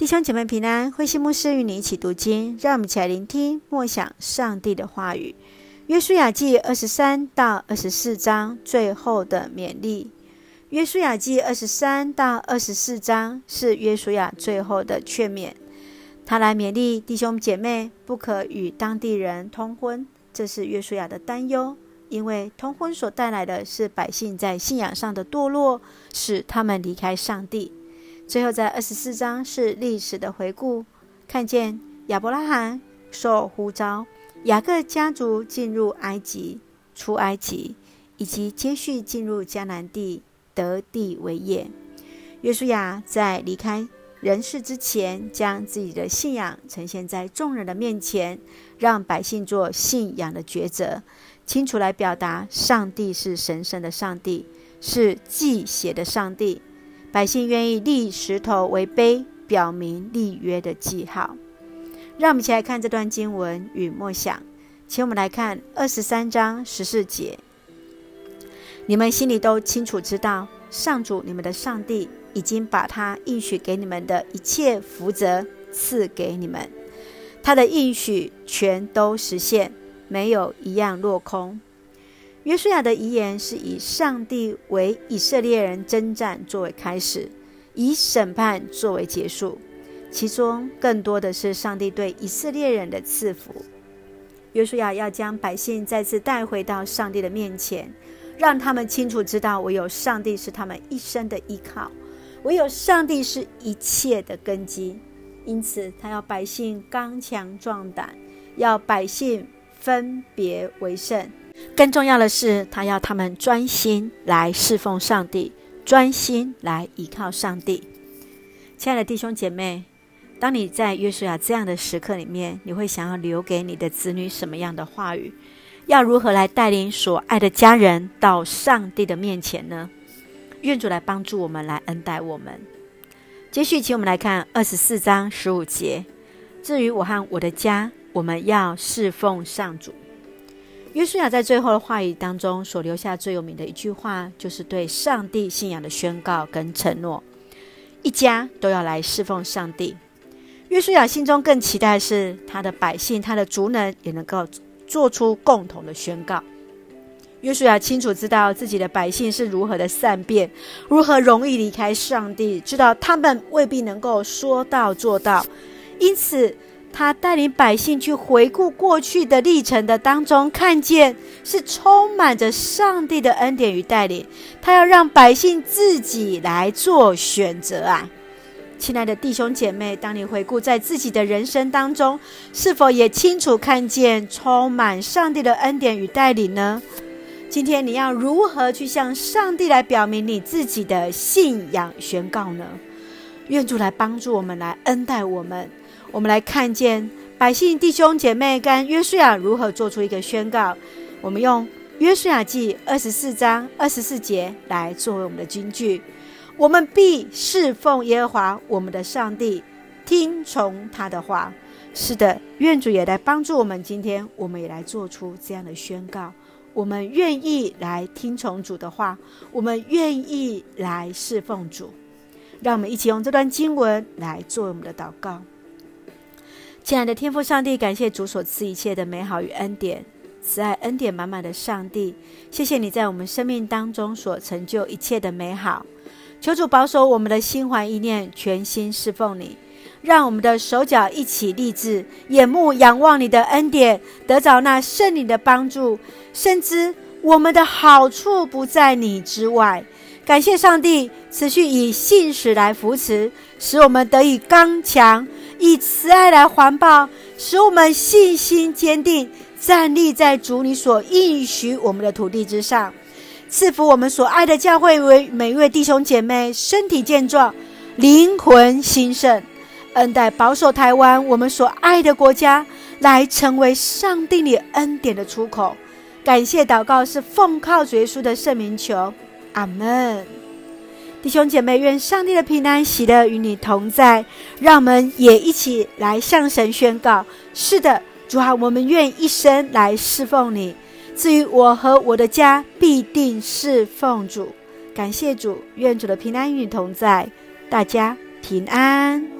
弟兄姐妹平安，慧馨牧师与你一起读经，让我们一起来聆听默想上帝的话语。约书亚记二十三到二十四章最后的勉励。约书亚记二十三到二十四章是约书亚最后的劝勉，他来勉励弟兄姐妹不可与当地人通婚，这是约书亚的担忧，因为通婚所带来的是百姓在信仰上的堕落，使他们离开上帝。最后，在二十四章是历史的回顾，看见亚伯拉罕受呼召，雅各家族进入埃及、出埃及，以及接续进入迦南地得地为业。约书亚在离开人世之前，将自己的信仰呈现在众人的面前，让百姓做信仰的抉择，清楚来表达上帝是神圣的上帝，是祭血的上帝。百姓愿意立石头为碑，表明立约的记号。让我们一起来看这段经文与默想。请我们来看二十三章十四节：你们心里都清楚知道，上主你们的上帝已经把他应许给你们的一切福泽赐给你们，他的应许全都实现，没有一样落空。约书亚的遗言是以上帝为以色列人征战作为开始，以审判作为结束，其中更多的是上帝对以色列人的赐福。约书亚要将百姓再次带回到上帝的面前，让他们清楚知道，唯有上帝是他们一生的依靠，唯有上帝是一切的根基。因此，他要百姓刚强壮胆，要百姓分别为圣。更重要的是，他要他们专心来侍奉上帝，专心来依靠上帝。亲爱的弟兄姐妹，当你在约书亚这样的时刻里面，你会想要留给你的子女什么样的话语？要如何来带领所爱的家人到上帝的面前呢？愿主来帮助我们，来恩待我们。接续，请我们来看二十四章十五节。至于我和我的家，我们要侍奉上主。约书亚在最后的话语当中所留下最有名的一句话，就是对上帝信仰的宣告跟承诺：一家都要来侍奉上帝。约书亚心中更期待的是，他的百姓、他的族人也能够做出共同的宣告。约书亚清楚知道自己的百姓是如何的善变，如何容易离开上帝，知道他们未必能够说到做到，因此，他带领百姓去回顾过去的历程的当中，看见是充满着上帝的恩典与带领。他要让百姓自己来做选择啊！亲爱的弟兄姐妹，当你回顾在自己的人生当中，是否也清楚看见充满上帝的恩典与带领呢？今天你要如何去向上帝来表明你自己的信仰宣告呢？愿主来帮助我们，来恩待我们。我们来看见百姓弟兄姐妹跟约书亚如何做出一个宣告。我们用约书亚记二十四章二十四节来作为我们的金句：我们必侍奉耶和华我们的上帝，听从他的话。是的，愿主也来帮助我们。今天我们也来做出这样的宣告：我们愿意来听从主的话，我们愿意来侍奉主。让我们一起用这段经文来作为我们的祷告。亲爱的天父上帝，感谢主所赐一切的美好与恩典，慈爱恩典满满的上帝，谢谢你在我们生命当中所成就一切的美好。求主保守我们的心怀意念，全心侍奉你，让我们的手脚一起立志，眼目仰望你的恩典，得着那圣灵的帮助，深知我们的好处不在你之外。感谢上帝持续以信使来扶持，使我们得以刚强。以慈爱来环抱，使我们信心坚定，站立在主你所应许我们的土地之上。赐福我们所爱的教会为每一位弟兄姐妹身体健壮，灵魂兴盛，恩待保守台湾我们所爱的国家，来成为上帝你恩典的出口。感谢祷告是奉靠主耶稣的圣名求，阿门。弟兄姐妹，愿上帝的平安喜乐与你同在。让我们也一起来向神宣告：是的，主啊，我们愿一生来侍奉你。至于我和我的家，必定侍奉主。感谢主，愿主的平安与你同在。大家平安。